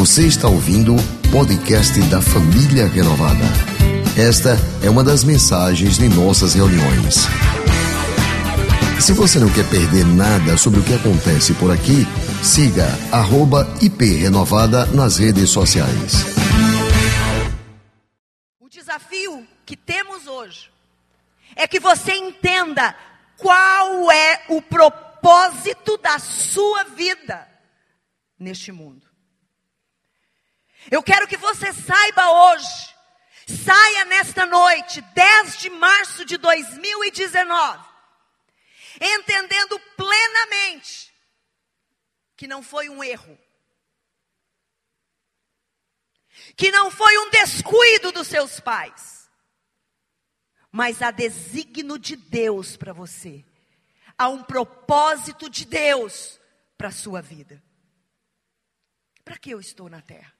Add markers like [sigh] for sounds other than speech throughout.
Você está ouvindo o podcast da Família Renovada. Esta é uma das mensagens de nossas reuniões. Se você não quer perder nada sobre o que acontece por aqui, siga @iprenovada nas redes sociais. O desafio que temos hoje é que você entenda qual é o propósito da sua vida neste mundo. Eu quero que você saiba hoje, saia nesta noite, 10 de março de 2019, entendendo plenamente que não foi um erro, que não foi um descuido dos seus pais, mas há designo de Deus para você, há um propósito de Deus para a sua vida. Para que eu estou na terra?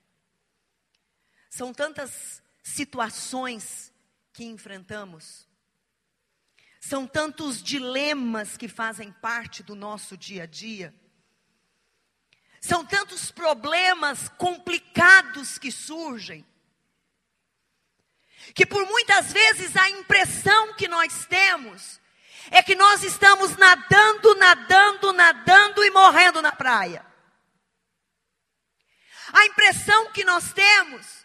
São tantas situações que enfrentamos, são tantos dilemas que fazem parte do nosso dia a dia, são tantos problemas complicados que surgem, que por muitas vezes a impressão que nós temos é que nós estamos nadando, nadando, nadando e morrendo na praia. A impressão que nós temos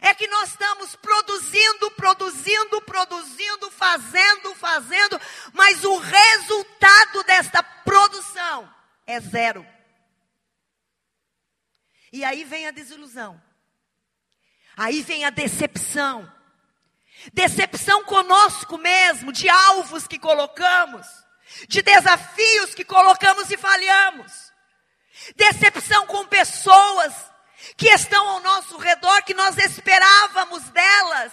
é que nós estamos produzindo, produzindo, produzindo, fazendo, fazendo, mas o resultado desta produção é zero. E aí vem a desilusão. Aí vem a decepção. Decepção conosco mesmo, de alvos que colocamos, de desafios que colocamos e falhamos. Decepção com pessoas que estão ao nosso redor, que nós esperávamos delas.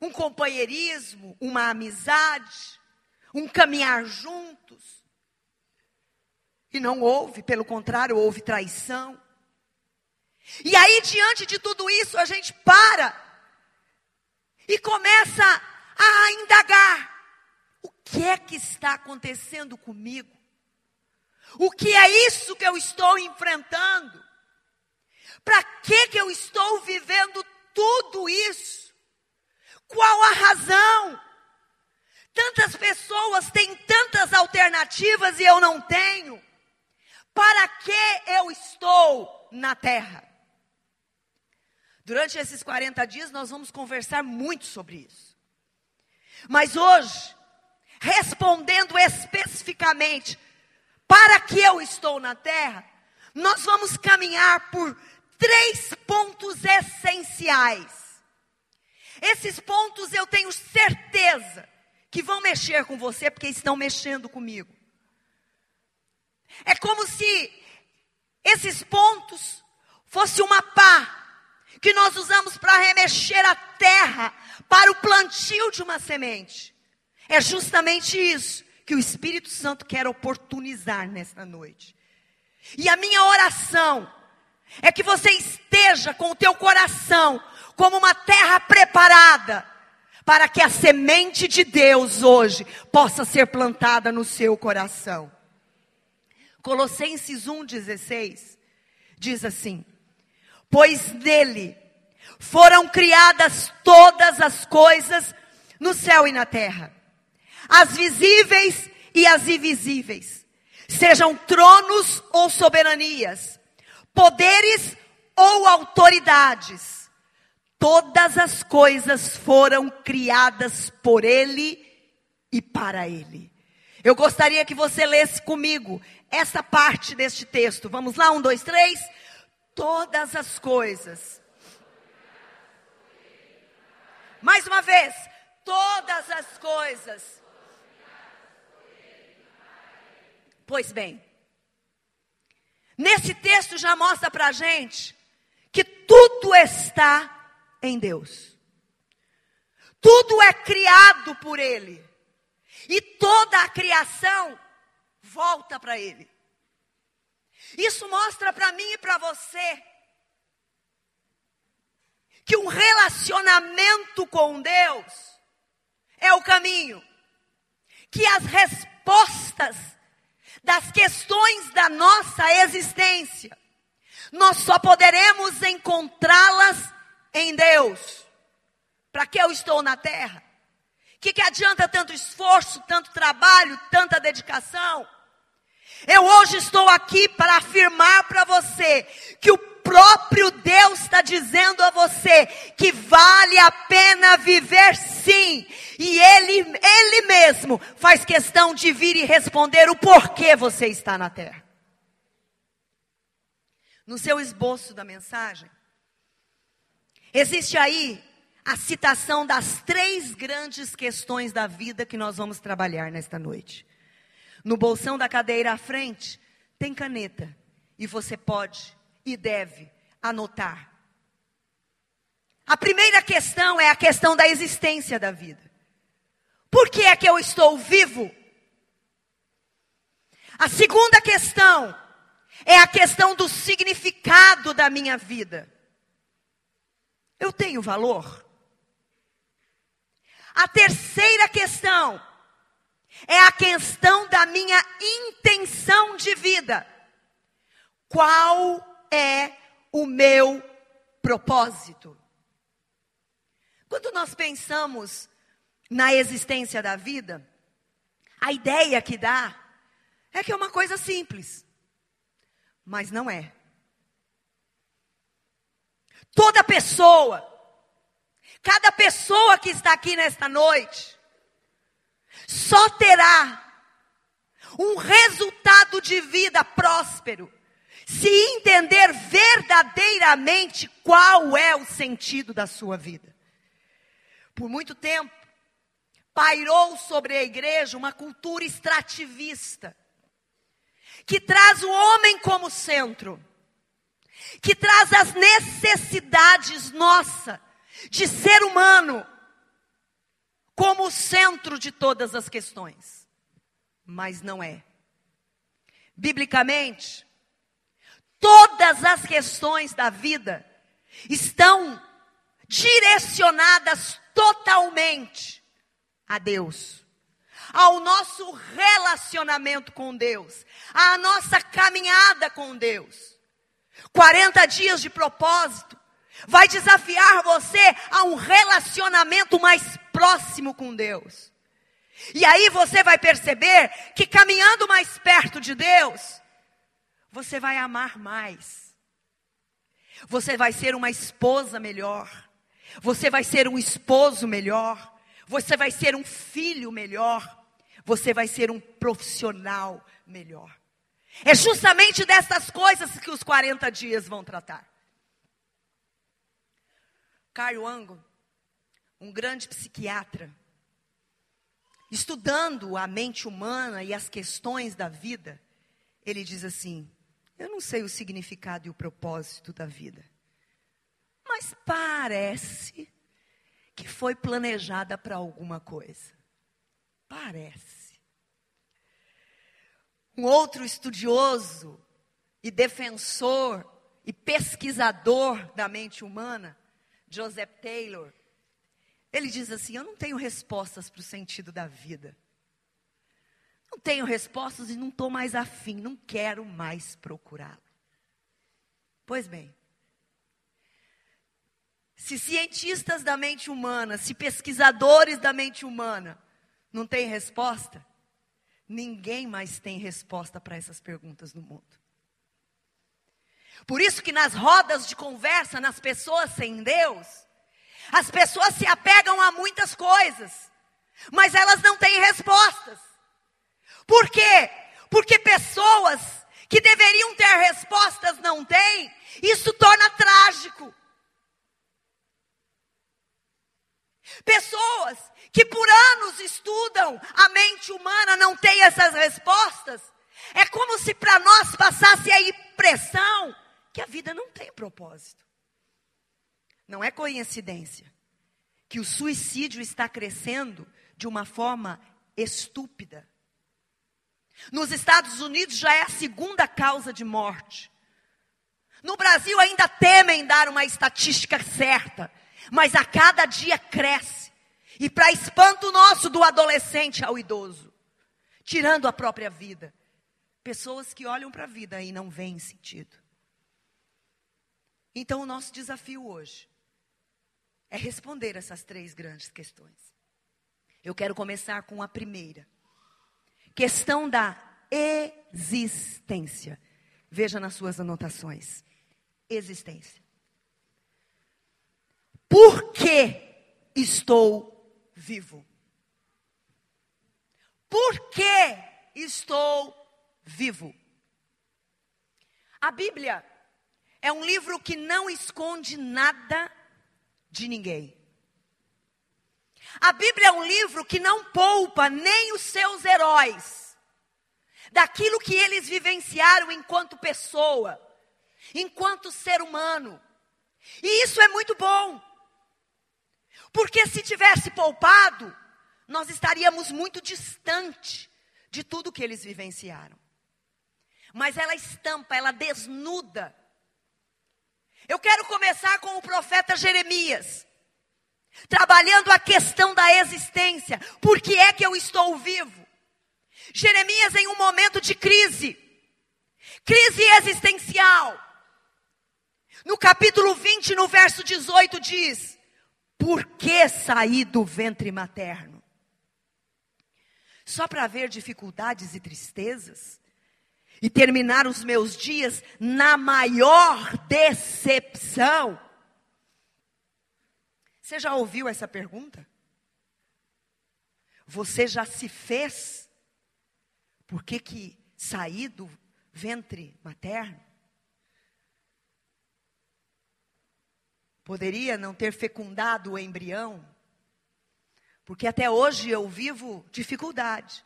Um companheirismo, uma amizade, um caminhar juntos. E não houve, pelo contrário, houve traição. E aí, diante de tudo isso, a gente para e começa a indagar: o que é que está acontecendo comigo? O que é isso que eu estou enfrentando? Para que que eu estou vivendo tudo isso? Qual a razão? Tantas pessoas têm tantas alternativas e eu não tenho. Para que eu estou na terra? Durante esses 40 dias nós vamos conversar muito sobre isso. Mas hoje, respondendo especificamente para que eu estou na terra, nós vamos caminhar por três pontos essenciais. Esses pontos eu tenho certeza que vão mexer com você, porque estão mexendo comigo. É como se esses pontos fosse uma pá que nós usamos para remexer a terra para o plantio de uma semente. É justamente isso que o Espírito Santo quer oportunizar nesta noite. E a minha oração é que você esteja com o teu coração como uma terra preparada para que a semente de Deus hoje possa ser plantada no seu coração. Colossenses 1:16 diz assim: Pois nele foram criadas todas as coisas no céu e na terra as visíveis e as invisíveis, sejam tronos ou soberanias, poderes ou autoridades, todas as coisas foram criadas por Ele e para Ele. Eu gostaria que você lesse comigo essa parte deste texto. Vamos lá, um, dois, três. Todas as coisas. Mais uma vez. Todas as coisas Pois bem, nesse texto já mostra para a gente que tudo está em Deus. Tudo é criado por Ele. E toda a criação volta para Ele. Isso mostra para mim e para você que um relacionamento com Deus é o caminho, que as respostas das questões da nossa existência nós só poderemos encontrá-las em Deus. Para que eu estou na terra? Que que adianta tanto esforço, tanto trabalho, tanta dedicação? Eu hoje estou aqui para afirmar para você que o próprio Deus está dizendo a você que vale a pena viver sim. E Ele, Ele mesmo faz questão de vir e responder o porquê você está na terra. No seu esboço da mensagem, existe aí a citação das três grandes questões da vida que nós vamos trabalhar nesta noite. No bolsão da cadeira à frente, tem caneta. E você pode e deve anotar. A primeira questão é a questão da existência da vida. Por que é que eu estou vivo? A segunda questão é a questão do significado da minha vida. Eu tenho valor? A terceira questão é a questão da minha intenção de vida. Qual é o meu propósito? Quando nós pensamos na existência da vida, a ideia que dá é que é uma coisa simples, mas não é. Toda pessoa, cada pessoa que está aqui nesta noite, só terá um resultado de vida próspero se entender verdadeiramente qual é o sentido da sua vida. Por muito tempo, pairou sobre a igreja uma cultura extrativista, que traz o homem como centro, que traz as necessidades nossa de ser humano como o centro de todas as questões. Mas não é. Biblicamente, todas as questões da vida estão direcionadas totalmente a Deus, ao nosso relacionamento com Deus, à nossa caminhada com Deus. 40 dias de propósito vai desafiar você a um relacionamento mais próximo com Deus. E aí você vai perceber que caminhando mais perto de Deus, você vai amar mais. Você vai ser uma esposa melhor. Você vai ser um esposo melhor. Você vai ser um filho melhor. Você vai ser um profissional melhor. É justamente dessas coisas que os 40 dias vão tratar. Caio Ango, um grande psiquiatra, estudando a mente humana e as questões da vida, ele diz assim: Eu não sei o significado e o propósito da vida, mas parece que foi planejada para alguma coisa. Parece. Um outro estudioso e defensor e pesquisador da mente humana Joseph Taylor, ele diz assim: Eu não tenho respostas para o sentido da vida. Não tenho respostas e não estou mais afim, não quero mais procurá-lo. Pois bem, se cientistas da mente humana, se pesquisadores da mente humana não têm resposta, ninguém mais tem resposta para essas perguntas no mundo. Por isso que nas rodas de conversa, nas pessoas sem Deus, as pessoas se apegam a muitas coisas, mas elas não têm respostas. Por quê? Porque pessoas que deveriam ter respostas não têm, isso torna trágico. Pessoas que por anos estudam a mente humana não têm essas respostas, é como se para nós passasse a impressão que a vida não tem propósito. Não é coincidência que o suicídio está crescendo de uma forma estúpida. Nos Estados Unidos já é a segunda causa de morte. No Brasil ainda temem dar uma estatística certa, mas a cada dia cresce. E para espanto nosso do adolescente ao idoso, tirando a própria vida. Pessoas que olham para a vida e não veem sentido. Então, o nosso desafio hoje é responder essas três grandes questões. Eu quero começar com a primeira. Questão da existência. Veja nas suas anotações. Existência. Por que estou vivo? Por que estou vivo? A Bíblia é um livro que não esconde nada de ninguém. A Bíblia é um livro que não poupa nem os seus heróis daquilo que eles vivenciaram enquanto pessoa, enquanto ser humano. E isso é muito bom. Porque se tivesse poupado, nós estaríamos muito distante de tudo que eles vivenciaram. Mas ela estampa, ela desnuda eu quero começar com o profeta Jeremias, trabalhando a questão da existência. Por que é que eu estou vivo? Jeremias, em um momento de crise, crise existencial. No capítulo 20, no verso 18, diz: Por que saí do ventre materno? Só para ver dificuldades e tristezas? e terminar os meus dias na maior decepção? Você já ouviu essa pergunta? Você já se fez? Por que que saí do ventre materno? Poderia não ter fecundado o embrião? Porque até hoje eu vivo dificuldade.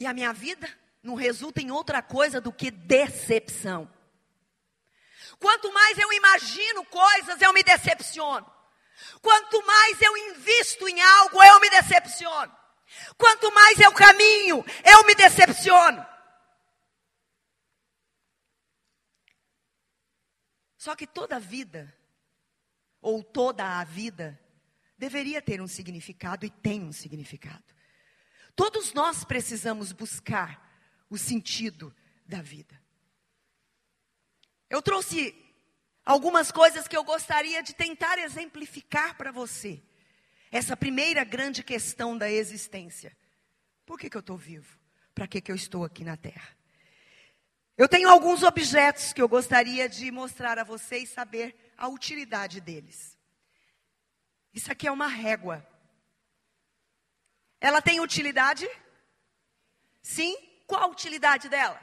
E a minha vida não resulta em outra coisa do que decepção. Quanto mais eu imagino coisas, eu me decepciono. Quanto mais eu invisto em algo, eu me decepciono. Quanto mais eu caminho, eu me decepciono. Só que toda vida, ou toda a vida, deveria ter um significado e tem um significado. Todos nós precisamos buscar o sentido da vida. Eu trouxe algumas coisas que eu gostaria de tentar exemplificar para você. Essa primeira grande questão da existência. Por que, que eu estou vivo? Para que, que eu estou aqui na Terra? Eu tenho alguns objetos que eu gostaria de mostrar a você e saber a utilidade deles. Isso aqui é uma régua. Ela tem utilidade? Sim qual a utilidade dela?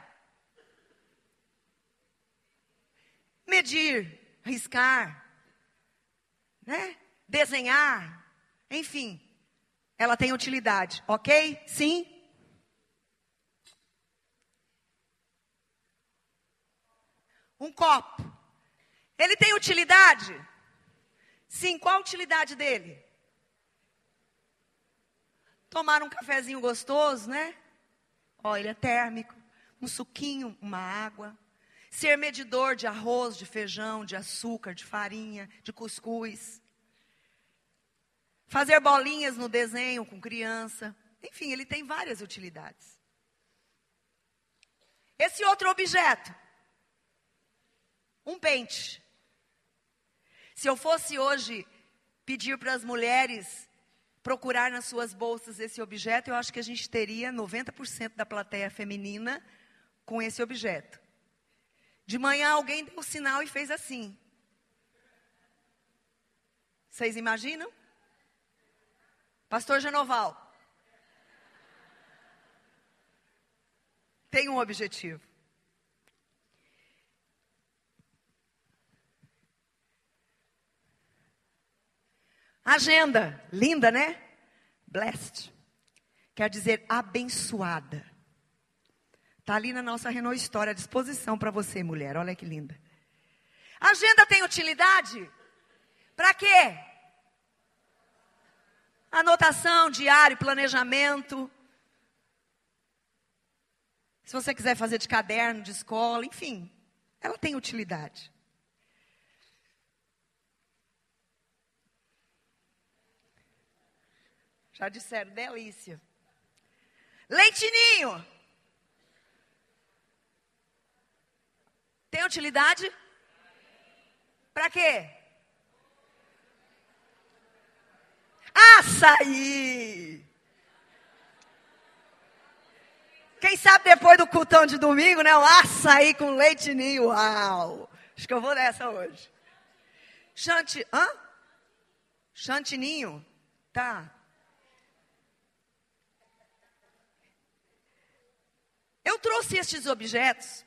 Medir, riscar, né? desenhar, enfim, ela tem utilidade, ok? Sim? Um copo. Ele tem utilidade? Sim, qual a utilidade dele? Tomar um cafezinho gostoso, né? Ó, ele é térmico, um suquinho, uma água. Ser medidor de arroz, de feijão, de açúcar, de farinha, de cuscuz. Fazer bolinhas no desenho com criança. Enfim, ele tem várias utilidades. Esse outro objeto, um pente. Se eu fosse hoje pedir para as mulheres procurar nas suas bolsas esse objeto, eu acho que a gente teria 90% da plateia feminina com esse objeto. De manhã alguém deu o sinal e fez assim. Vocês imaginam? Pastor Genoval. Tem um objetivo. Agenda, linda, né? Blessed. Quer dizer abençoada. Está ali na nossa Renault História, à disposição para você, mulher. Olha que linda. Agenda tem utilidade? Para quê? Anotação, diário, planejamento. Se você quiser fazer de caderno, de escola, enfim, ela tem utilidade. Já disseram, delícia. Leitinho. Tem utilidade? Para quê? Açaí! Quem sabe depois do cultão de domingo, né? O açaí com leite ninho. Uau! Acho que eu vou nessa hoje. Chante. Hã? Chantininho? Tá. Eu trouxe estes objetos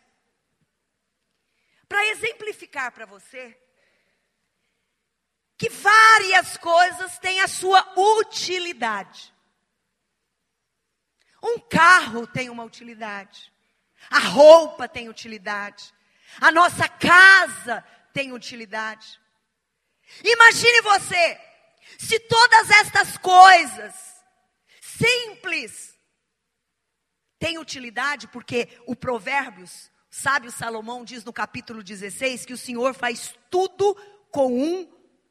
para exemplificar para você que várias coisas têm a sua utilidade. Um carro tem uma utilidade. A roupa tem utilidade. A nossa casa tem utilidade. Imagine você, se todas estas coisas simples têm utilidade, porque o Provérbios, o sábio Salomão diz no capítulo 16 que o Senhor faz tudo com um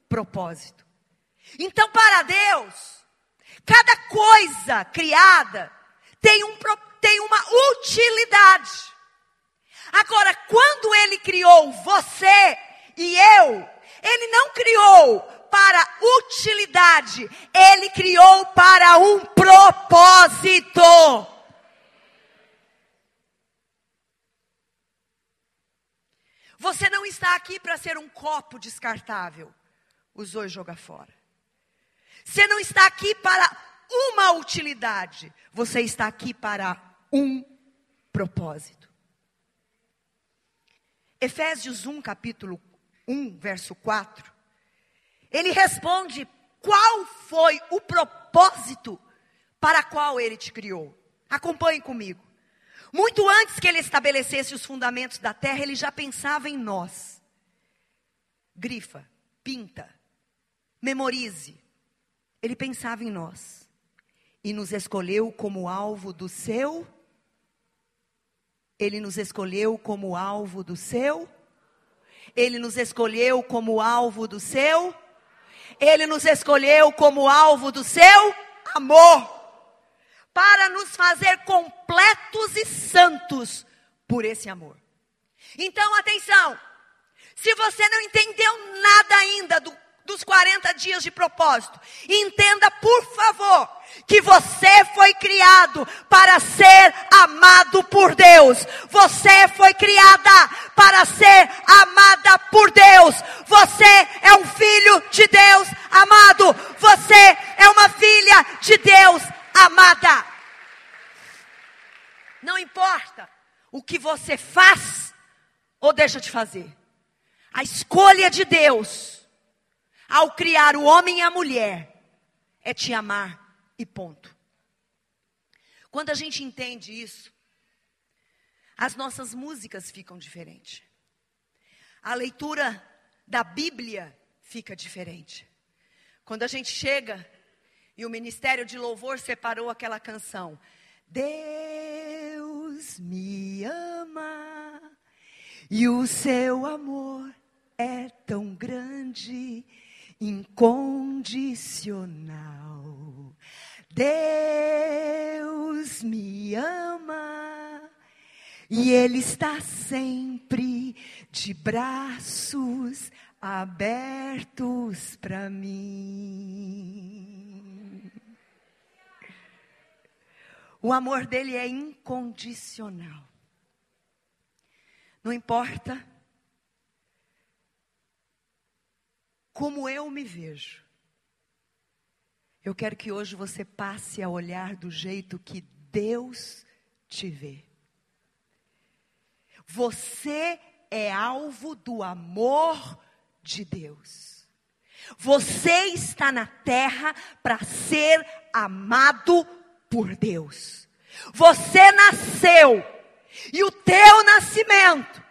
propósito. Então, para Deus, cada coisa criada tem, um, tem uma utilidade. Agora, quando Ele criou você e eu, Ele não criou para utilidade, Ele criou para um propósito. Você não está aqui para ser um copo descartável usou e joga fora. Você não está aqui para uma utilidade, você está aqui para um propósito. Efésios 1, capítulo 1, verso 4. Ele responde qual foi o propósito para qual ele te criou. Acompanhe comigo. Muito antes que ele estabelecesse os fundamentos da terra, ele já pensava em nós. Grifa, pinta, Memorize. Ele pensava em nós e nos escolheu como alvo do seu. Ele nos escolheu como alvo do seu. Ele nos escolheu como alvo do seu. Ele nos escolheu como alvo do seu amor. Para nos fazer completos e santos por esse amor. Então, atenção. Se você não entendeu nada ainda do dos 40 dias de propósito. Entenda, por favor, que você foi criado para ser amado por Deus. Você foi criada para ser amada por Deus. Você é um filho de Deus amado. Você é uma filha de Deus amada. Não importa o que você faz ou deixa de fazer. A escolha de Deus ao criar o homem e a mulher, é te amar e ponto. Quando a gente entende isso, as nossas músicas ficam diferentes. A leitura da Bíblia fica diferente. Quando a gente chega e o Ministério de Louvor separou aquela canção, Deus me ama e o seu amor é tão grande incondicional. Deus me ama e Ele está sempre de braços abertos para mim. O amor dele é incondicional. Não importa como eu me vejo. Eu quero que hoje você passe a olhar do jeito que Deus te vê. Você é alvo do amor de Deus. Você está na terra para ser amado por Deus. Você nasceu e o teu nascimento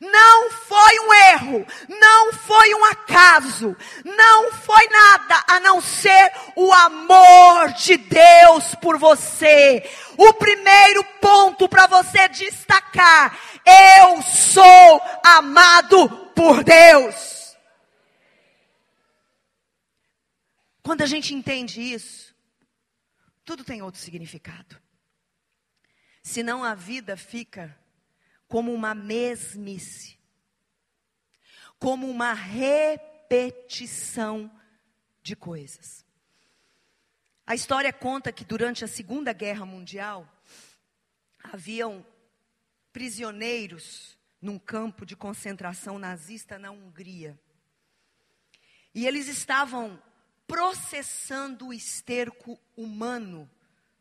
não foi um erro, não foi um acaso, não foi nada a não ser o amor de Deus por você. O primeiro ponto para você destacar: eu sou amado por Deus. Quando a gente entende isso, tudo tem outro significado. Senão a vida fica como uma mesmice. como uma repetição de coisas. A história conta que durante a Segunda Guerra Mundial haviam prisioneiros num campo de concentração nazista na Hungria. E eles estavam processando o esterco humano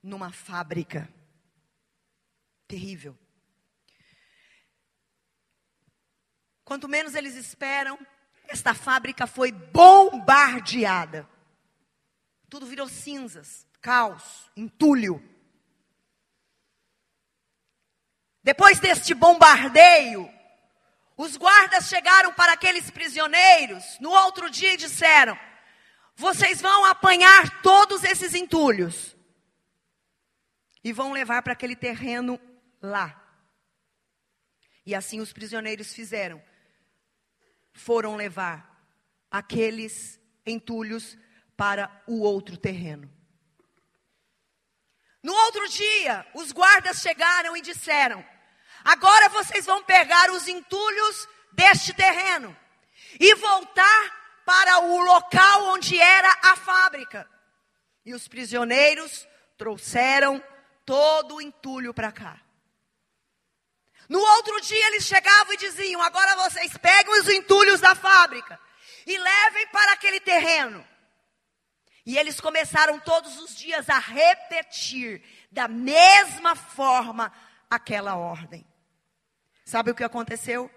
numa fábrica. Terrível. Quanto menos eles esperam, esta fábrica foi bombardeada. Tudo virou cinzas, caos, entulho. Depois deste bombardeio, os guardas chegaram para aqueles prisioneiros no outro dia e disseram: Vocês vão apanhar todos esses entulhos e vão levar para aquele terreno lá. E assim os prisioneiros fizeram. Foram levar aqueles entulhos para o outro terreno. No outro dia, os guardas chegaram e disseram: Agora vocês vão pegar os entulhos deste terreno e voltar para o local onde era a fábrica. E os prisioneiros trouxeram todo o entulho para cá. No outro dia eles chegavam e diziam: Agora vocês peguem os entulhos da fábrica e levem para aquele terreno. E eles começaram todos os dias a repetir da mesma forma aquela ordem. Sabe o que aconteceu?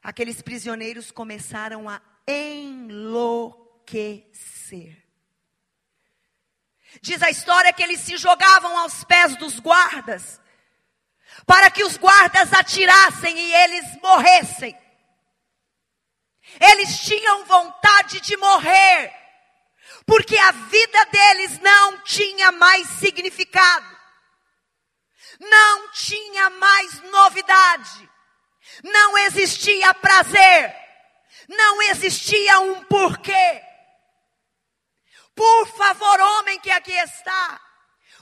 Aqueles prisioneiros começaram a enlouquecer. Diz a história que eles se jogavam aos pés dos guardas, para que os guardas atirassem e eles morressem. Eles tinham vontade de morrer, porque a vida deles não tinha mais significado, não tinha mais novidade, não existia prazer, não existia um porquê. Por favor, homem que aqui está.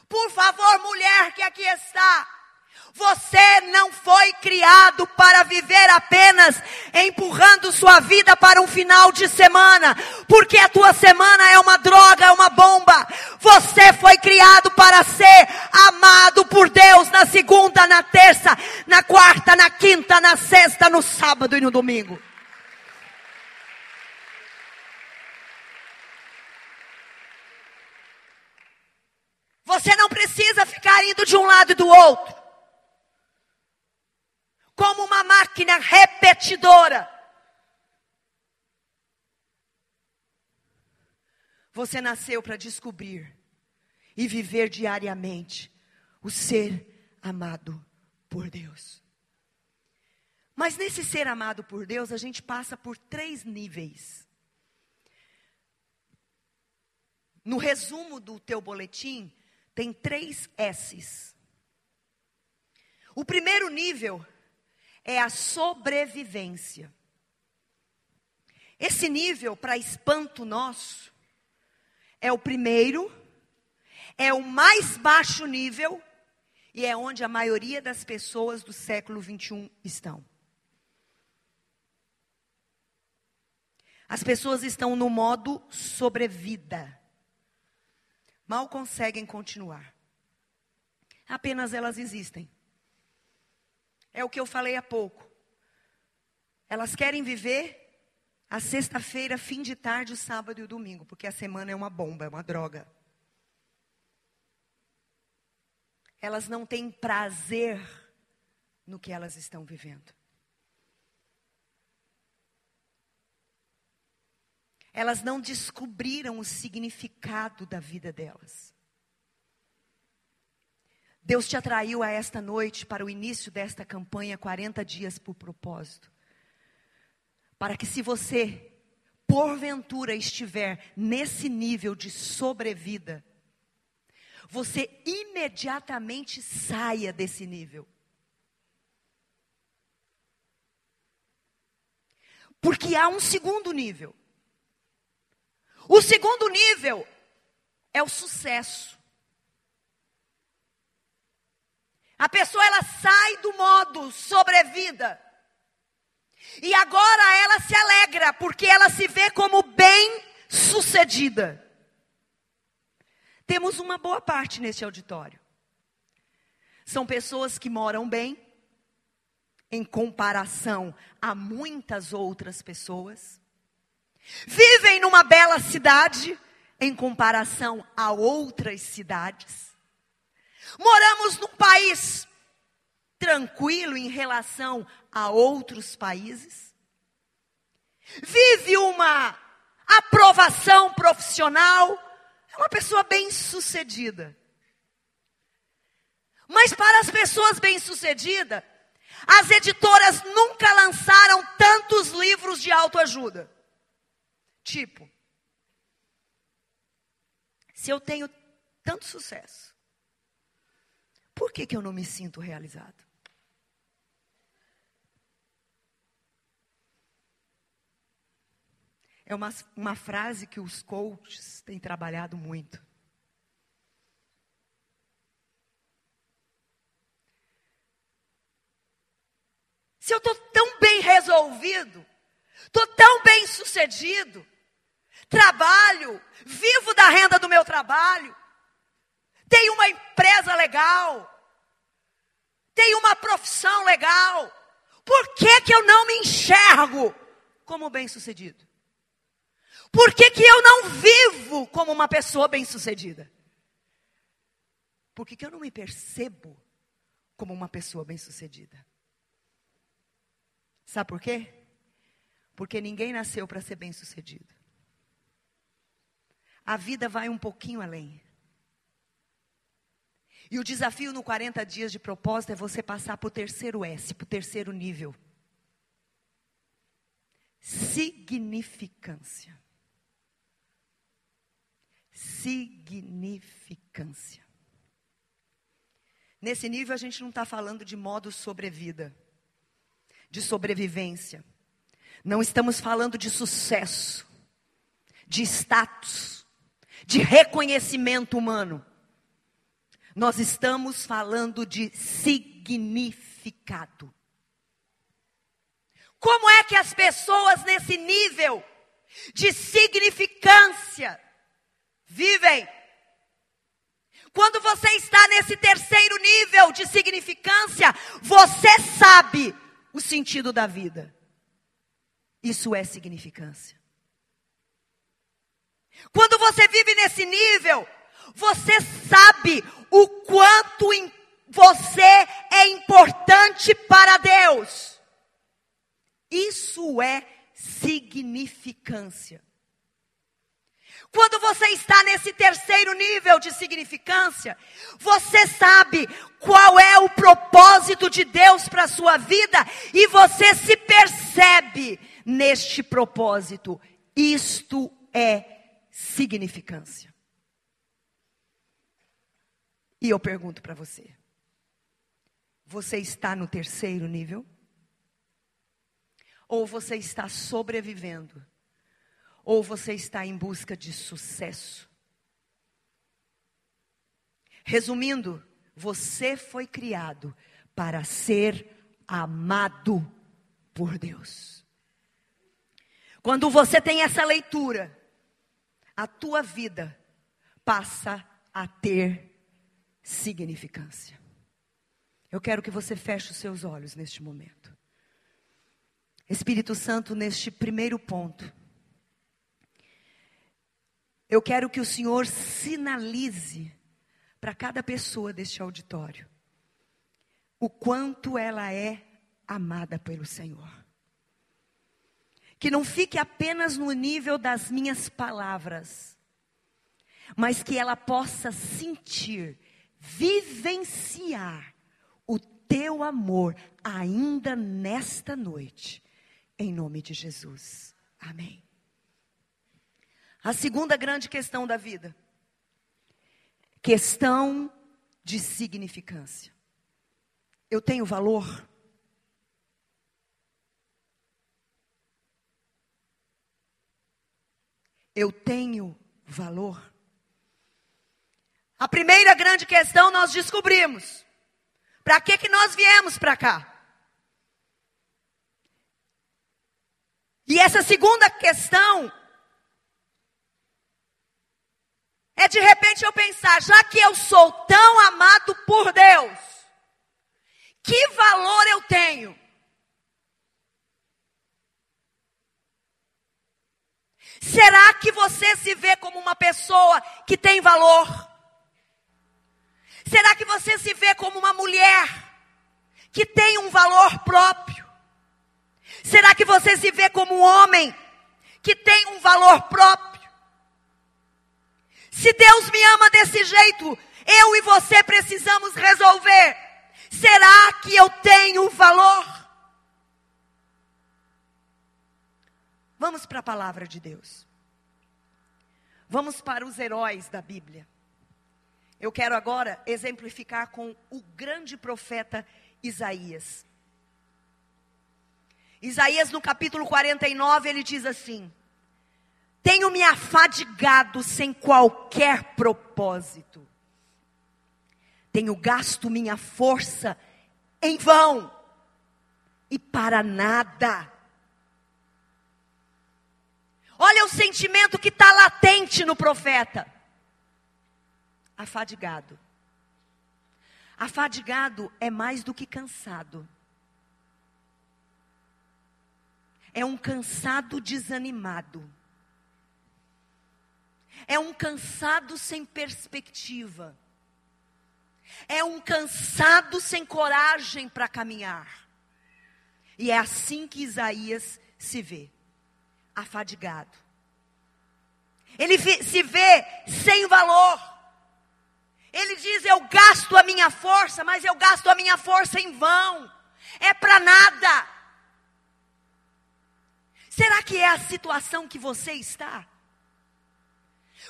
Por favor, mulher que aqui está. Você não foi criado para viver apenas empurrando sua vida para um final de semana, porque a tua semana é uma droga, é uma bomba. Você foi criado para ser amado por Deus na segunda, na terça, na quarta, na quinta, na sexta, no sábado e no domingo. Você não precisa ficar indo de um lado e do outro. Como uma máquina repetidora. Você nasceu para descobrir e viver diariamente o ser amado por Deus. Mas nesse ser amado por Deus, a gente passa por três níveis. No resumo do teu boletim, tem três S's. O primeiro nível é a sobrevivência. Esse nível, para espanto nosso, é o primeiro, é o mais baixo nível e é onde a maioria das pessoas do século 21 estão. As pessoas estão no modo sobrevida mal conseguem continuar. Apenas elas existem. É o que eu falei há pouco. Elas querem viver a sexta-feira, fim de tarde, o sábado e o domingo, porque a semana é uma bomba, é uma droga. Elas não têm prazer no que elas estão vivendo. Elas não descobriram o significado da vida delas. Deus te atraiu a esta noite para o início desta campanha 40 dias por propósito. Para que se você porventura estiver nesse nível de sobrevida, você imediatamente saia desse nível. Porque há um segundo nível. O segundo nível é o sucesso. A pessoa ela sai do modo sobrevida E agora ela se alegra, porque ela se vê como bem-sucedida. Temos uma boa parte neste auditório. São pessoas que moram bem, em comparação a muitas outras pessoas. Vivem numa bela cidade, em comparação a outras cidades. Moramos num país tranquilo em relação a outros países. Vive uma aprovação profissional, é uma pessoa bem-sucedida. Mas para as pessoas bem-sucedidas, as editoras nunca lançaram tantos livros de autoajuda. Tipo, se eu tenho tanto sucesso, por que, que eu não me sinto realizado? É uma, uma frase que os coaches têm trabalhado muito. Se eu estou tão bem resolvido, estou tão bem sucedido, trabalho, vivo da renda do meu trabalho, tenho uma empresa legal, tenho uma profissão legal, por que, que eu não me enxergo como bem sucedido? Por que, que eu não vivo como uma pessoa bem-sucedida? Por que, que eu não me percebo como uma pessoa bem-sucedida? Sabe por quê? Porque ninguém nasceu para ser bem-sucedido. A vida vai um pouquinho além. E o desafio no 40 dias de propósito é você passar para o terceiro S, para o terceiro nível. Significância significância. Nesse nível, a gente não está falando de modo sobrevida, de sobrevivência. Não estamos falando de sucesso, de status, de reconhecimento humano. Nós estamos falando de significado. Como é que as pessoas nesse nível de significância vivem. Quando você está nesse terceiro nível de significância, você sabe o sentido da vida. Isso é significância. Quando você vive nesse nível, você sabe o quanto você é importante para Deus. Isso é significância. Quando você está nesse terceiro nível de significância, você sabe qual é o propósito de Deus para a sua vida e você se percebe neste propósito. Isto é significância. E eu pergunto para você: você está no terceiro nível? Ou você está sobrevivendo? Ou você está em busca de sucesso? Resumindo, você foi criado para ser amado por Deus. Quando você tem essa leitura, a tua vida passa a ter significância. Eu quero que você feche os seus olhos neste momento. Espírito Santo, neste primeiro ponto, eu quero que o Senhor sinalize para cada pessoa deste auditório o quanto ela é amada pelo Senhor. Que não fique apenas no nível das minhas palavras, mas que ela possa sentir, vivenciar o teu amor ainda nesta noite, em nome de Jesus. Amém. A segunda grande questão da vida. Questão de significância. Eu tenho valor? Eu tenho valor? A primeira grande questão nós descobrimos. Para que que nós viemos para cá? essa segunda questão é de repente eu pensar, já que eu sou tão amado por Deus, que valor eu tenho? Será que você se vê como uma pessoa que tem valor? Será que você se vê como uma mulher que tem um valor próprio? Será que você se vê como um homem que tem um valor próprio? Se Deus me ama desse jeito, eu e você precisamos resolver. Será que eu tenho valor? Vamos para a palavra de Deus. Vamos para os heróis da Bíblia. Eu quero agora exemplificar com o grande profeta Isaías. Isaías, no capítulo 49, ele diz assim: Tenho me afadigado sem qualquer propósito, tenho gasto minha força em vão e para nada. Olha o sentimento que está latente no profeta. Afadigado. Afadigado é mais do que cansado. É um cansado desanimado. É um cansado sem perspectiva. É um cansado sem coragem para caminhar. E é assim que Isaías se vê afadigado. Ele se vê sem valor. Ele diz: Eu gasto a minha força, mas eu gasto a minha força em vão. É para nada. Será que é a situação que você está?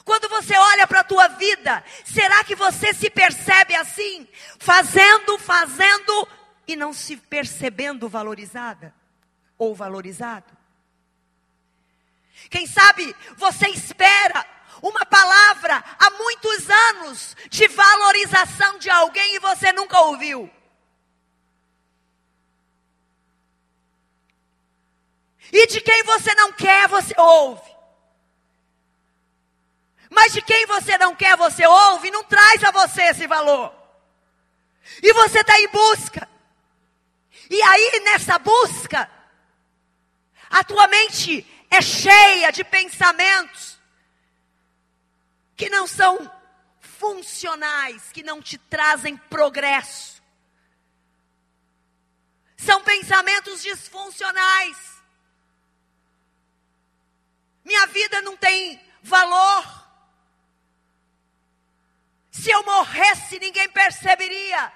Quando você olha para a tua vida, será que você se percebe assim? Fazendo, fazendo e não se percebendo valorizada ou valorizado? Quem sabe você espera uma palavra há muitos anos de valorização de alguém e você nunca ouviu. E de quem você não quer, você ouve. Mas de quem você não quer, você ouve, não traz a você esse valor. E você está em busca. E aí, nessa busca, a tua mente é cheia de pensamentos que não são funcionais, que não te trazem progresso. São pensamentos disfuncionais. Minha vida não tem valor. Se eu morresse, ninguém perceberia.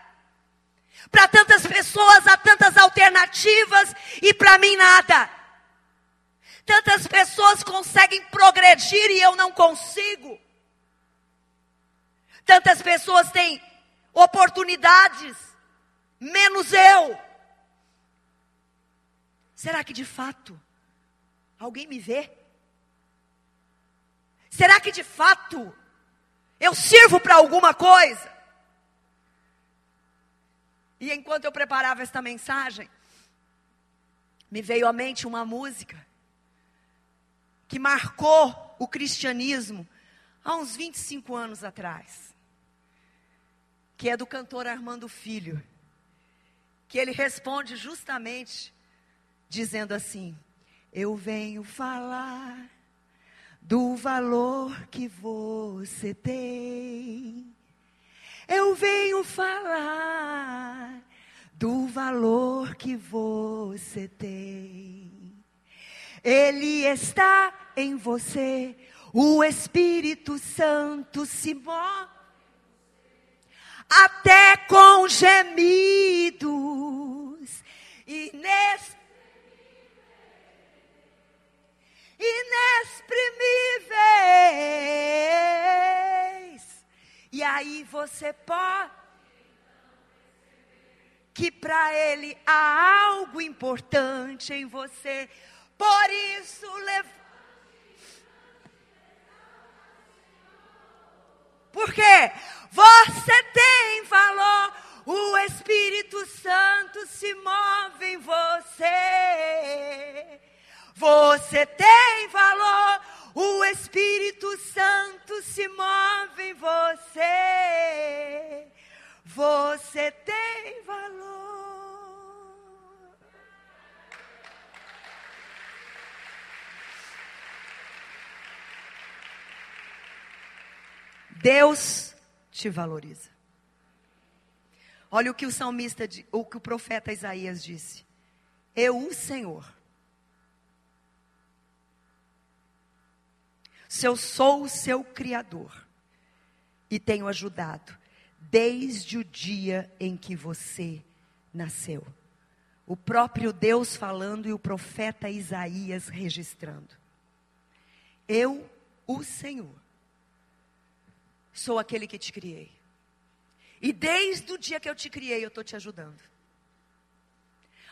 Para tantas pessoas há tantas alternativas e para mim nada. Tantas pessoas conseguem progredir e eu não consigo. Tantas pessoas têm oportunidades, menos eu. Será que de fato alguém me vê? Será que de fato eu sirvo para alguma coisa? E enquanto eu preparava esta mensagem, me veio à mente uma música que marcou o cristianismo há uns 25 anos atrás, que é do cantor Armando Filho, que ele responde justamente dizendo assim: Eu venho falar do valor que você tem. Eu venho falar do valor que você tem. Ele está em você, o Espírito Santo se move até com gemidos inexprimíveis. E aí você pode que para ele há algo importante em você. Por isso, levante. Porque você tem valor, o Espírito Santo se move em. Você Você tem valor. O Espírito Santo se move em você. Você tem valor. Deus te valoriza. Olha o que o salmista, o que o profeta Isaías disse. Eu, o Senhor, se eu sou o seu criador e tenho ajudado desde o dia em que você nasceu. O próprio Deus falando e o profeta Isaías registrando. Eu, o Senhor, sou aquele que te criei. E desde o dia que eu te criei, eu estou te ajudando.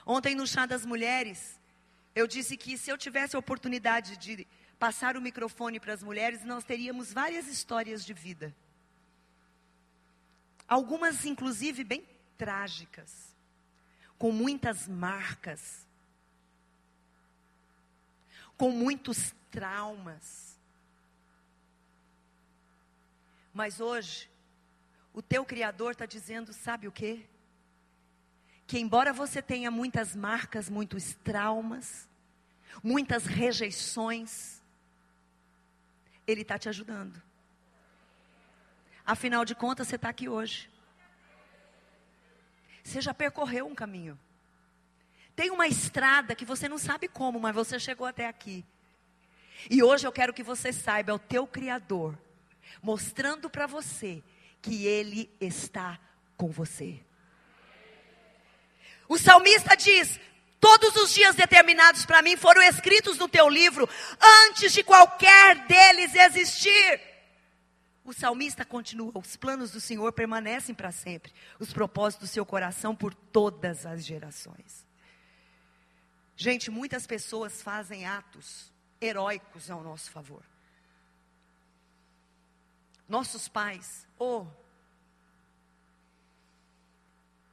Ontem no chá das mulheres, eu disse que se eu tivesse a oportunidade de passar o microfone para as mulheres, nós teríamos várias histórias de vida. Algumas, inclusive, bem trágicas, com muitas marcas, com muitos traumas. Mas hoje, o teu Criador está dizendo: sabe o quê? Que embora você tenha muitas marcas, muitos traumas, muitas rejeições, Ele está te ajudando. Afinal de contas, você está aqui hoje. Você já percorreu um caminho. Tem uma estrada que você não sabe como, mas você chegou até aqui. E hoje eu quero que você saiba, é o teu Criador, mostrando para você que Ele está com você. O salmista diz: Todos os dias determinados para mim foram escritos no teu livro, antes de qualquer deles existir. O salmista continua: os planos do Senhor permanecem para sempre, os propósitos do seu coração por todas as gerações. Gente, muitas pessoas fazem atos heróicos ao nosso favor. Nossos pais, oh,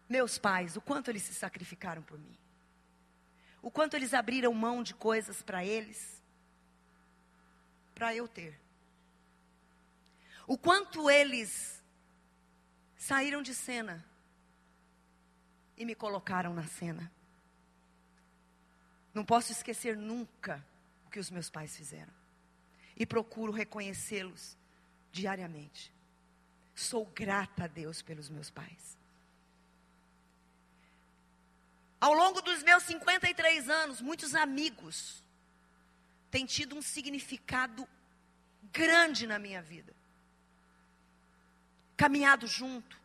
meus pais, o quanto eles se sacrificaram por mim, o quanto eles abriram mão de coisas para eles, para eu ter o quanto eles saíram de cena e me colocaram na cena. Não posso esquecer nunca o que os meus pais fizeram. E procuro reconhecê-los diariamente. Sou grata a Deus pelos meus pais. Ao longo dos meus 53 anos, muitos amigos têm tido um significado grande na minha vida caminhado junto.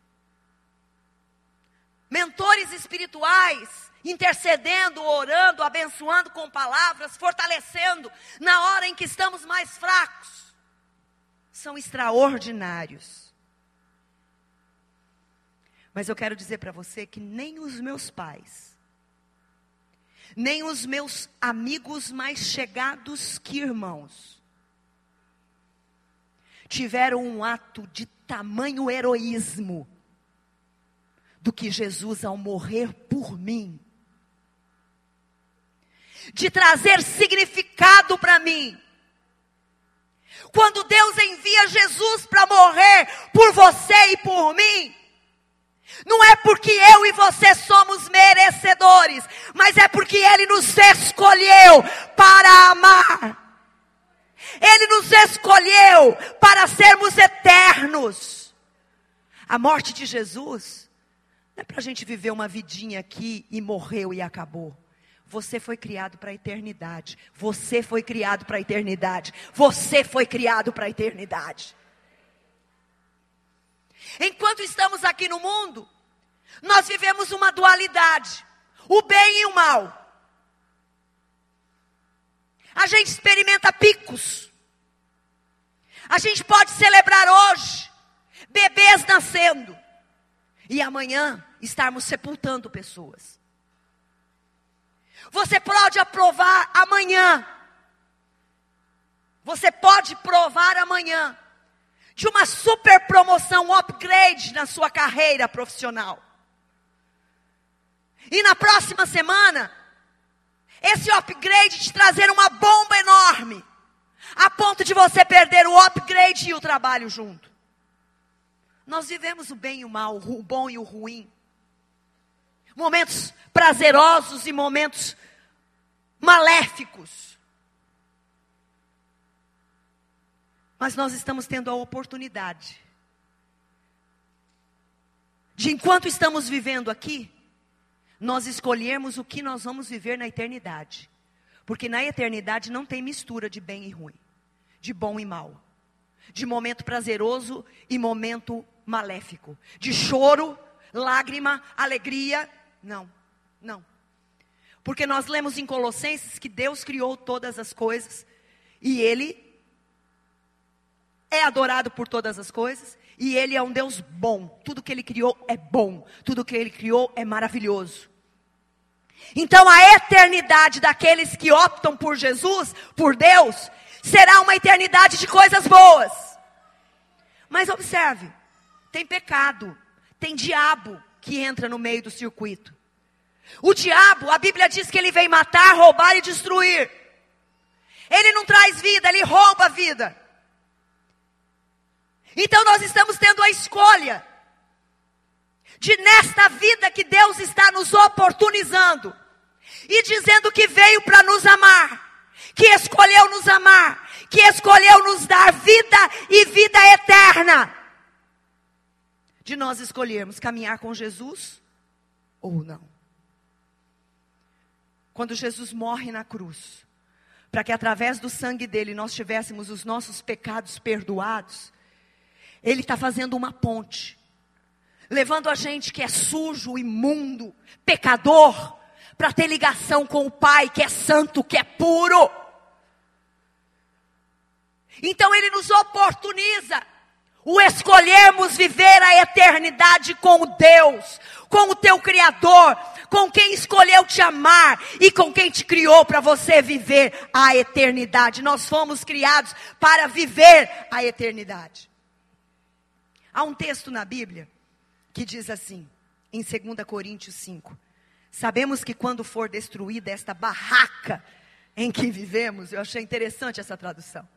Mentores espirituais, intercedendo, orando, abençoando com palavras, fortalecendo na hora em que estamos mais fracos, são extraordinários. Mas eu quero dizer para você que nem os meus pais, nem os meus amigos mais chegados que irmãos, tiveram um ato de tamanho heroísmo do que Jesus ao morrer por mim. De trazer significado para mim. Quando Deus envia Jesus para morrer por você e por mim, não é porque eu e você somos merecedores, mas é porque Ele nos escolheu para amar. Ele nos escolheu para sermos eternos. A morte de Jesus não é para a gente viver uma vidinha aqui e morreu e acabou. Você foi criado para a eternidade. Você foi criado para a eternidade. Você foi criado para a eternidade. Enquanto estamos aqui no mundo, nós vivemos uma dualidade: o bem e o mal. A gente experimenta picos. A gente pode celebrar hoje bebês nascendo e amanhã estarmos sepultando pessoas. Você pode aprovar amanhã. Você pode provar amanhã de uma super promoção, um upgrade na sua carreira profissional. E na próxima semana, esse upgrade te trazer uma bomba enorme, a ponto de você perder o upgrade e o trabalho junto. Nós vivemos o bem e o mal, o bom e o ruim. Momentos prazerosos e momentos maléficos. Mas nós estamos tendo a oportunidade de, enquanto estamos vivendo aqui, nós escolhermos o que nós vamos viver na eternidade. Porque na eternidade não tem mistura de bem e ruim, de bom e mal, de momento prazeroso e momento maléfico, de choro, lágrima, alegria. Não, não. Porque nós lemos em Colossenses que Deus criou todas as coisas e Ele é adorado por todas as coisas e Ele é um Deus bom. Tudo que Ele criou é bom. Tudo que Ele criou é maravilhoso. Então a eternidade daqueles que optam por Jesus, por Deus, será uma eternidade de coisas boas. Mas observe, tem pecado, tem diabo que entra no meio do circuito. O diabo, a Bíblia diz que ele vem matar, roubar e destruir. Ele não traz vida, ele rouba a vida. Então nós estamos tendo a escolha de nesta vida que Deus está nos oportunizando e dizendo que veio para nos amar, que escolheu nos amar, que escolheu nos dar vida e vida eterna. De nós escolhermos caminhar com Jesus ou não. Quando Jesus morre na cruz, para que através do sangue dele nós tivéssemos os nossos pecados perdoados, ele está fazendo uma ponte, levando a gente que é sujo, imundo, pecador, para ter ligação com o Pai, que é santo, que é puro. Então ele nos oportuniza o escolhermos viver a eternidade com o Deus, com o teu Criador, com quem escolheu te amar e com quem te criou para você viver a eternidade. Nós fomos criados para viver a eternidade. Há um texto na Bíblia que diz assim, em 2 Coríntios 5: Sabemos que quando for destruída esta barraca em que vivemos, eu achei interessante essa tradução,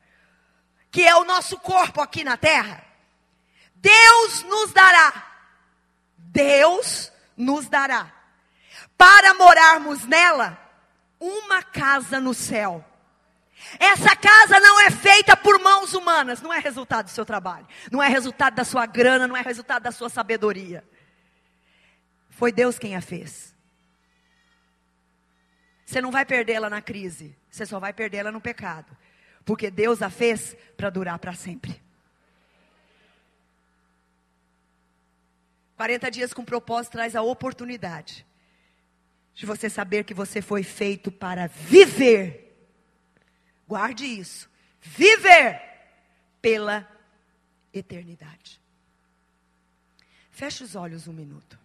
que é o nosso corpo aqui na terra, Deus nos dará, Deus nos dará, para morarmos nela, uma casa no céu. Essa casa não é feita por mãos humanas, não é resultado do seu trabalho, não é resultado da sua grana, não é resultado da sua sabedoria. Foi Deus quem a fez. Você não vai perdê-la na crise, você só vai perdê-la no pecado, porque Deus a fez para durar para sempre. 40 dias com propósito traz a oportunidade de você saber que você foi feito para viver Guarde isso. Viver pela eternidade. Feche os olhos um minuto.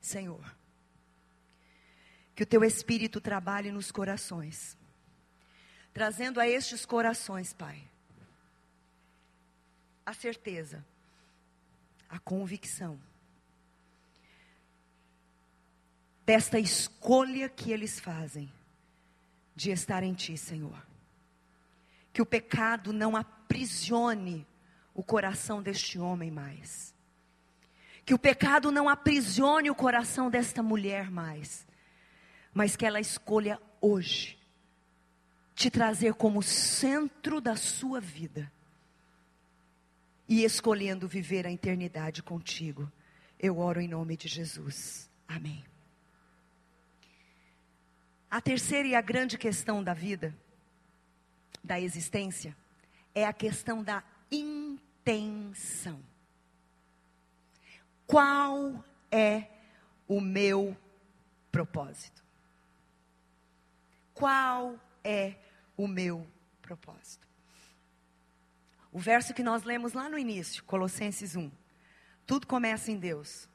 Senhor, que o teu Espírito trabalhe nos corações, trazendo a estes corações, Pai, a certeza, a convicção desta escolha que eles fazem de estar em Ti, Senhor. Que o pecado não aprisione o coração deste homem mais. Que o pecado não aprisione o coração desta mulher mais. Mas que ela escolha hoje te trazer como centro da sua vida. E escolhendo viver a eternidade contigo. Eu oro em nome de Jesus. Amém. A terceira e a grande questão da vida, da existência, é a questão da intenção. Qual é o meu propósito? Qual é o meu propósito? O verso que nós lemos lá no início, Colossenses 1. Tudo começa em Deus.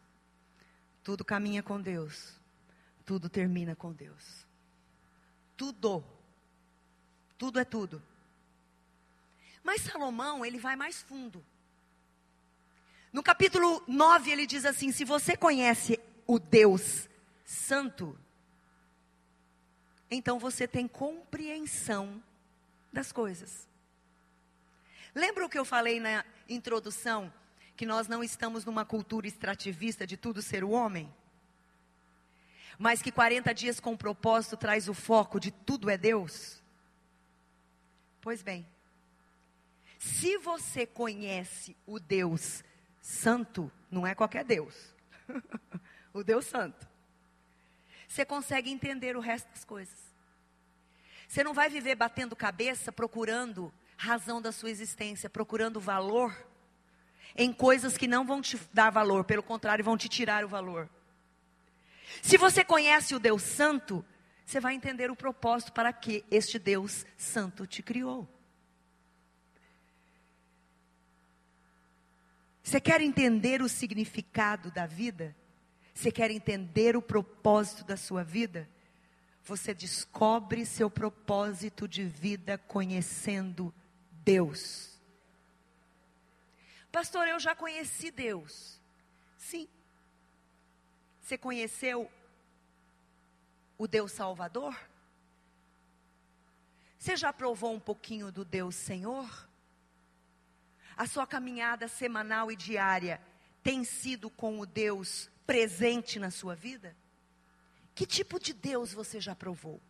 Tudo caminha com Deus. Tudo termina com Deus tudo. Tudo é tudo. Mas Salomão, ele vai mais fundo. No capítulo 9, ele diz assim: Se você conhece o Deus santo, então você tem compreensão das coisas. Lembra o que eu falei na introdução? Que nós não estamos numa cultura extrativista de tudo ser o homem? Mas que 40 dias com propósito traz o foco de tudo é Deus? Pois bem, se você conhece o Deus Santo, não é qualquer Deus, [laughs] o Deus Santo, você consegue entender o resto das coisas. Você não vai viver batendo cabeça procurando razão da sua existência, procurando valor em coisas que não vão te dar valor, pelo contrário, vão te tirar o valor. Se você conhece o Deus Santo, você vai entender o propósito para que este Deus Santo te criou. Você quer entender o significado da vida? Você quer entender o propósito da sua vida? Você descobre seu propósito de vida conhecendo Deus. Pastor, eu já conheci Deus. Sim. Você conheceu o Deus Salvador? Você já provou um pouquinho do Deus Senhor? A sua caminhada semanal e diária tem sido com o Deus presente na sua vida? Que tipo de Deus você já provou?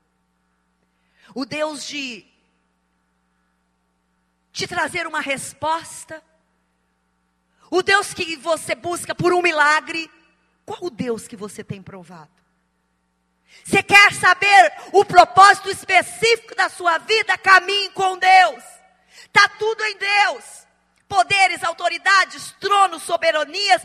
O Deus de te trazer uma resposta? O Deus que você busca por um milagre? Qual o Deus que você tem provado? Você quer saber o propósito específico da sua vida? Caminhe com Deus. Está tudo em Deus. Poderes, autoridades, tronos, soberanias,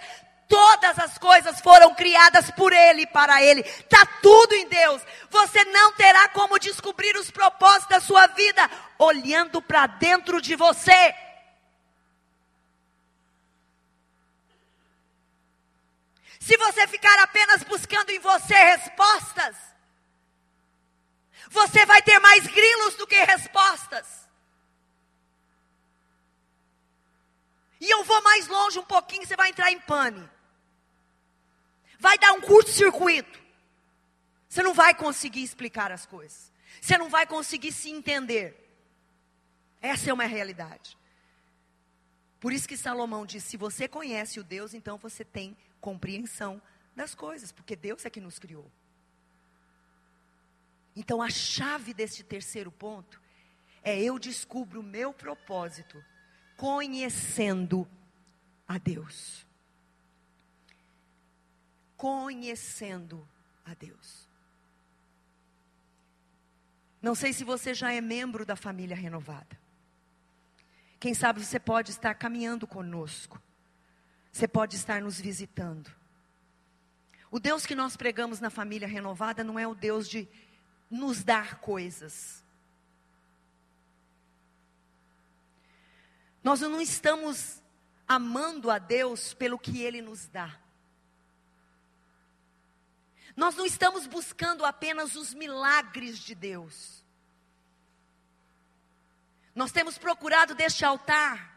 todas as coisas foram criadas por Ele e para Ele. Está tudo em Deus. Você não terá como descobrir os propósitos da sua vida olhando para dentro de você. Se você ficar apenas buscando em você respostas, você vai ter mais grilos do que respostas. E eu vou mais longe um pouquinho, você vai entrar em pane. Vai dar um curto-circuito. Você não vai conseguir explicar as coisas. Você não vai conseguir se entender. Essa é uma realidade. Por isso que Salomão diz: se você conhece o Deus, então você tem compreensão das coisas, porque Deus é que nos criou. Então a chave deste terceiro ponto é eu descubro o meu propósito conhecendo a Deus. Conhecendo a Deus. Não sei se você já é membro da família renovada. Quem sabe você pode estar caminhando conosco. Você pode estar nos visitando. O Deus que nós pregamos na família renovada não é o Deus de nos dar coisas. Nós não estamos amando a Deus pelo que Ele nos dá. Nós não estamos buscando apenas os milagres de Deus. Nós temos procurado deste altar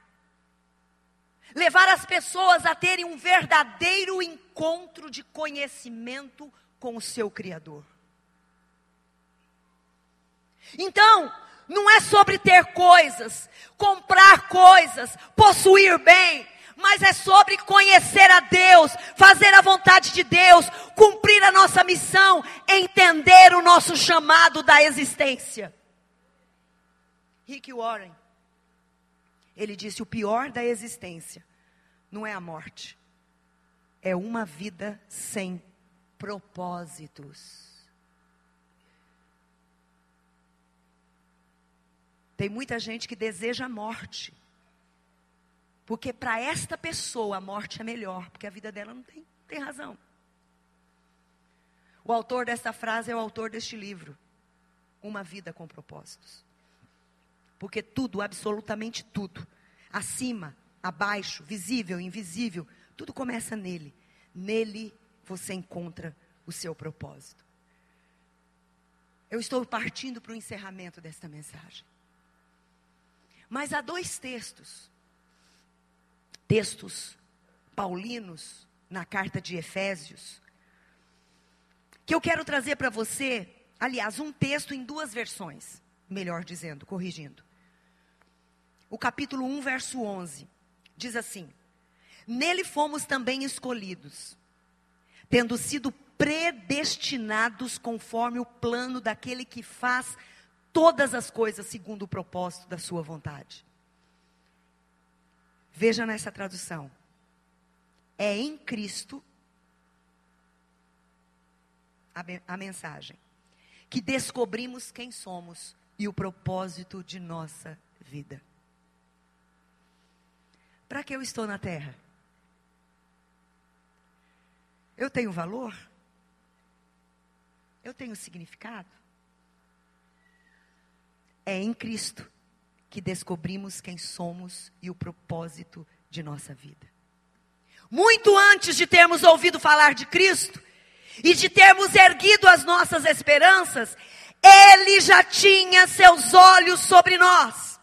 levar as pessoas a terem um verdadeiro encontro de conhecimento com o seu Criador. Então, não é sobre ter coisas, comprar coisas, possuir bem, mas é sobre conhecer a Deus, fazer a vontade de Deus, cumprir a nossa missão, entender o nosso chamado da existência. Rick Warren ele disse: o pior da existência não é a morte, é uma vida sem propósitos. Tem muita gente que deseja a morte. Porque para esta pessoa a morte é melhor, porque a vida dela não tem, tem razão. O autor desta frase é o autor deste livro, Uma Vida com Propósitos. Porque tudo, absolutamente tudo, acima, abaixo, visível, invisível, tudo começa nele. Nele você encontra o seu propósito. Eu estou partindo para o encerramento desta mensagem. Mas há dois textos, textos paulinos na carta de Efésios, que eu quero trazer para você, aliás, um texto em duas versões, melhor dizendo, corrigindo. O capítulo 1, verso 11, diz assim: Nele fomos também escolhidos, tendo sido predestinados conforme o plano daquele que faz todas as coisas segundo o propósito da sua vontade. Veja nessa tradução. É em Cristo a, a mensagem que descobrimos quem somos e o propósito de nossa vida. Para que eu estou na terra? Eu tenho valor? Eu tenho significado? É em Cristo que descobrimos quem somos e o propósito de nossa vida. Muito antes de termos ouvido falar de Cristo e de termos erguido as nossas esperanças, Ele já tinha seus olhos sobre nós.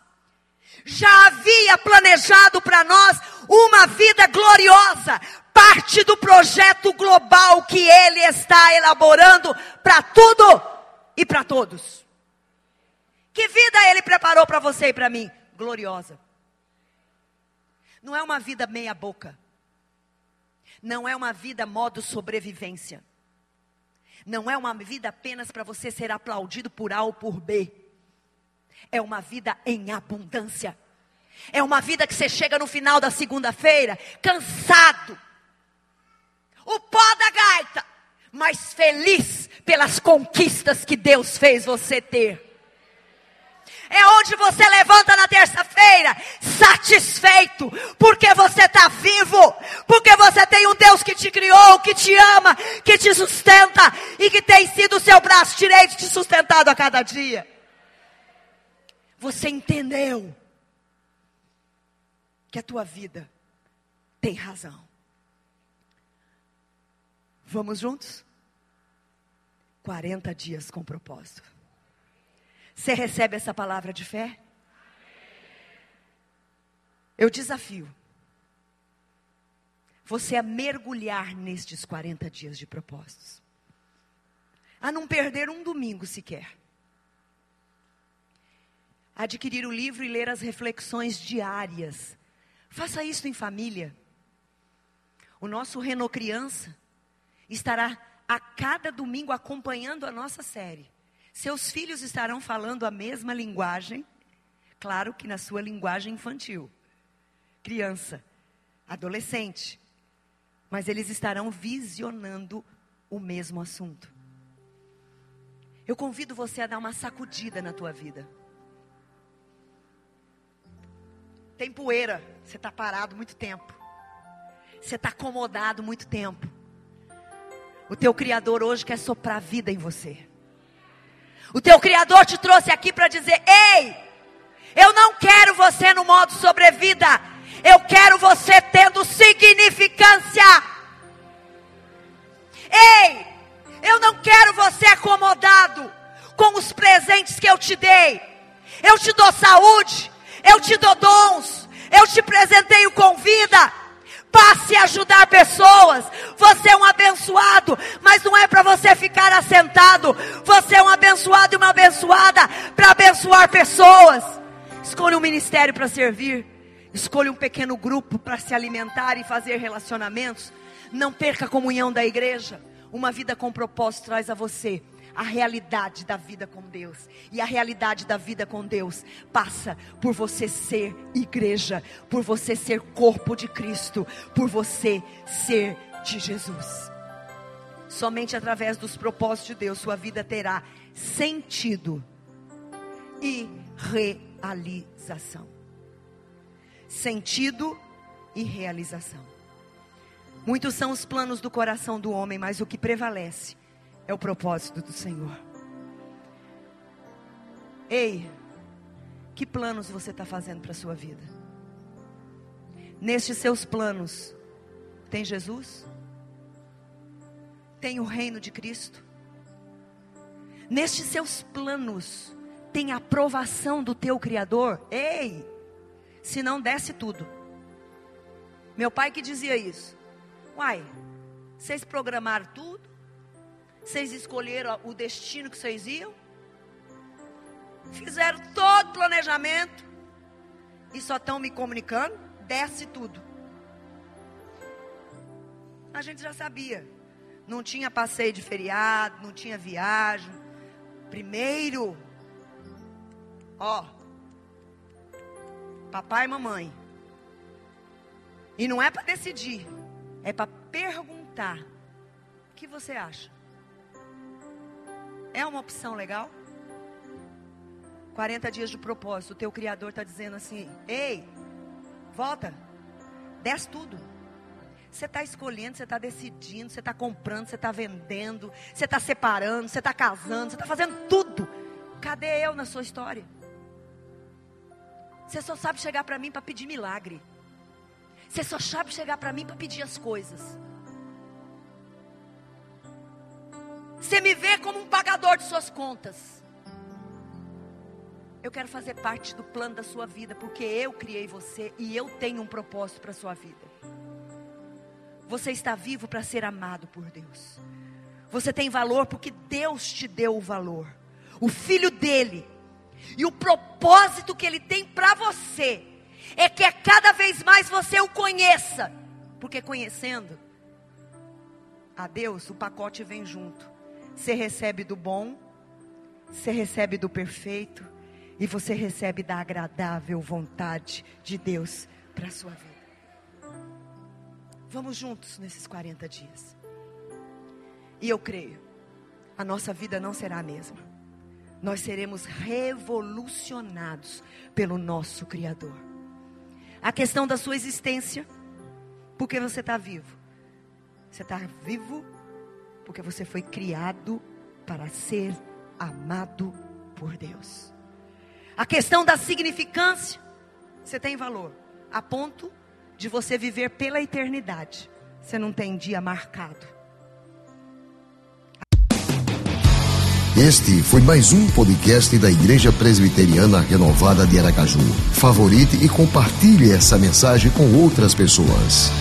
Já havia planejado para nós uma vida gloriosa, parte do projeto global que Ele está elaborando para tudo e para todos. Que vida Ele preparou para você e para mim? Gloriosa. Não é uma vida meia-boca. Não é uma vida modo sobrevivência. Não é uma vida apenas para você ser aplaudido por A ou por B. É uma vida em abundância. É uma vida que você chega no final da segunda-feira cansado, o pó da gaita, mas feliz pelas conquistas que Deus fez você ter. É onde você levanta na terça-feira, satisfeito, porque você está vivo, porque você tem um Deus que te criou, que te ama, que te sustenta e que tem sido o seu braço direito te sustentado a cada dia. Você entendeu que a tua vida tem razão. Vamos juntos? 40 dias com propósito. Você recebe essa palavra de fé? Eu desafio você a mergulhar nestes 40 dias de propósitos. A não perder um domingo sequer. Adquirir o livro e ler as reflexões diárias. Faça isso em família. O nosso Renault Criança estará a cada domingo acompanhando a nossa série. Seus filhos estarão falando a mesma linguagem, claro que na sua linguagem infantil. Criança, adolescente, mas eles estarão visionando o mesmo assunto. Eu convido você a dar uma sacudida na tua vida. Tem poeira, você está parado muito tempo. Você está acomodado muito tempo. O teu Criador hoje quer soprar vida em você. O teu Criador te trouxe aqui para dizer: Ei, eu não quero você no modo sobrevida. Eu quero você tendo significância. Ei, eu não quero você acomodado com os presentes que eu te dei. Eu te dou saúde, eu te dou dons, eu te presenteio com vida passe a ajudar pessoas. Você é um abençoado, mas não é para você ficar assentado. Você é um abençoado e uma abençoada para abençoar pessoas. Escolha um ministério para servir. Escolha um pequeno grupo para se alimentar e fazer relacionamentos. Não perca a comunhão da igreja. Uma vida com propósito traz a você a realidade da vida com Deus. E a realidade da vida com Deus passa por você ser igreja, por você ser corpo de Cristo, por você ser de Jesus. Somente através dos propósitos de Deus sua vida terá sentido e realização. Sentido e realização. Muitos são os planos do coração do homem, mas o que prevalece é o propósito do Senhor. Ei, que planos você está fazendo para a sua vida? Nestes seus planos, tem Jesus? Tem o reino de Cristo? Nestes seus planos, tem a aprovação do teu Criador? Ei, se não desse tudo. Meu pai que dizia isso. Uai, vocês programaram tudo? Vocês escolheram o destino que vocês iam? Fizeram todo o planejamento e só estão me comunicando? Desce tudo. A gente já sabia. Não tinha passeio de feriado, não tinha viagem. Primeiro, ó, papai e mamãe. E não é para decidir, é para perguntar. O que você acha? É uma opção legal? 40 dias de propósito, o teu Criador está dizendo assim: ei, volta, desce tudo. Você está escolhendo, você está decidindo, você está comprando, você está vendendo, você está separando, você está casando, você está fazendo tudo. Cadê eu na sua história? Você só sabe chegar para mim para pedir milagre. Você só sabe chegar para mim para pedir as coisas. Você me vê como um pagador de suas contas. Eu quero fazer parte do plano da sua vida, porque eu criei você e eu tenho um propósito para a sua vida. Você está vivo para ser amado por Deus. Você tem valor porque Deus te deu o valor. O filho dele. E o propósito que ele tem para você é que cada vez mais você o conheça. Porque conhecendo a Deus, o pacote vem junto. Você recebe do bom, você recebe do perfeito e você recebe da agradável vontade de Deus para a sua vida. Vamos juntos nesses 40 dias. E eu creio, a nossa vida não será a mesma. Nós seremos revolucionados pelo nosso Criador. A questão da sua existência, porque você está vivo. Você está vivo porque você foi criado para ser amado por Deus. A questão da significância, você tem valor, a ponto de você viver pela eternidade. Você não tem dia marcado. Este foi mais um podcast da Igreja Presbiteriana Renovada de Aracaju. Favorite e compartilhe essa mensagem com outras pessoas.